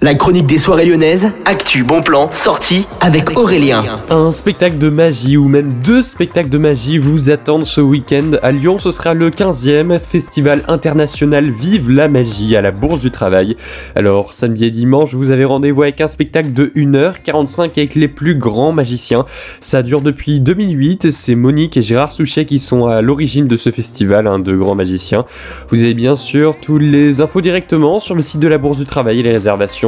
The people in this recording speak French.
La chronique des soirées lyonnaises, actu, bon plan, sortie avec Aurélien. Un spectacle de magie ou même deux spectacles de magie vous attendent ce week-end. À Lyon, ce sera le 15e Festival international Vive la magie à la Bourse du Travail. Alors, samedi et dimanche, vous avez rendez-vous avec un spectacle de 1h45 avec les plus grands magiciens. Ça dure depuis 2008, c'est Monique et Gérard Souchet qui sont à l'origine de ce festival, un de grands magiciens. Vous avez bien sûr tous les infos directement sur le site de la Bourse du Travail et les réservations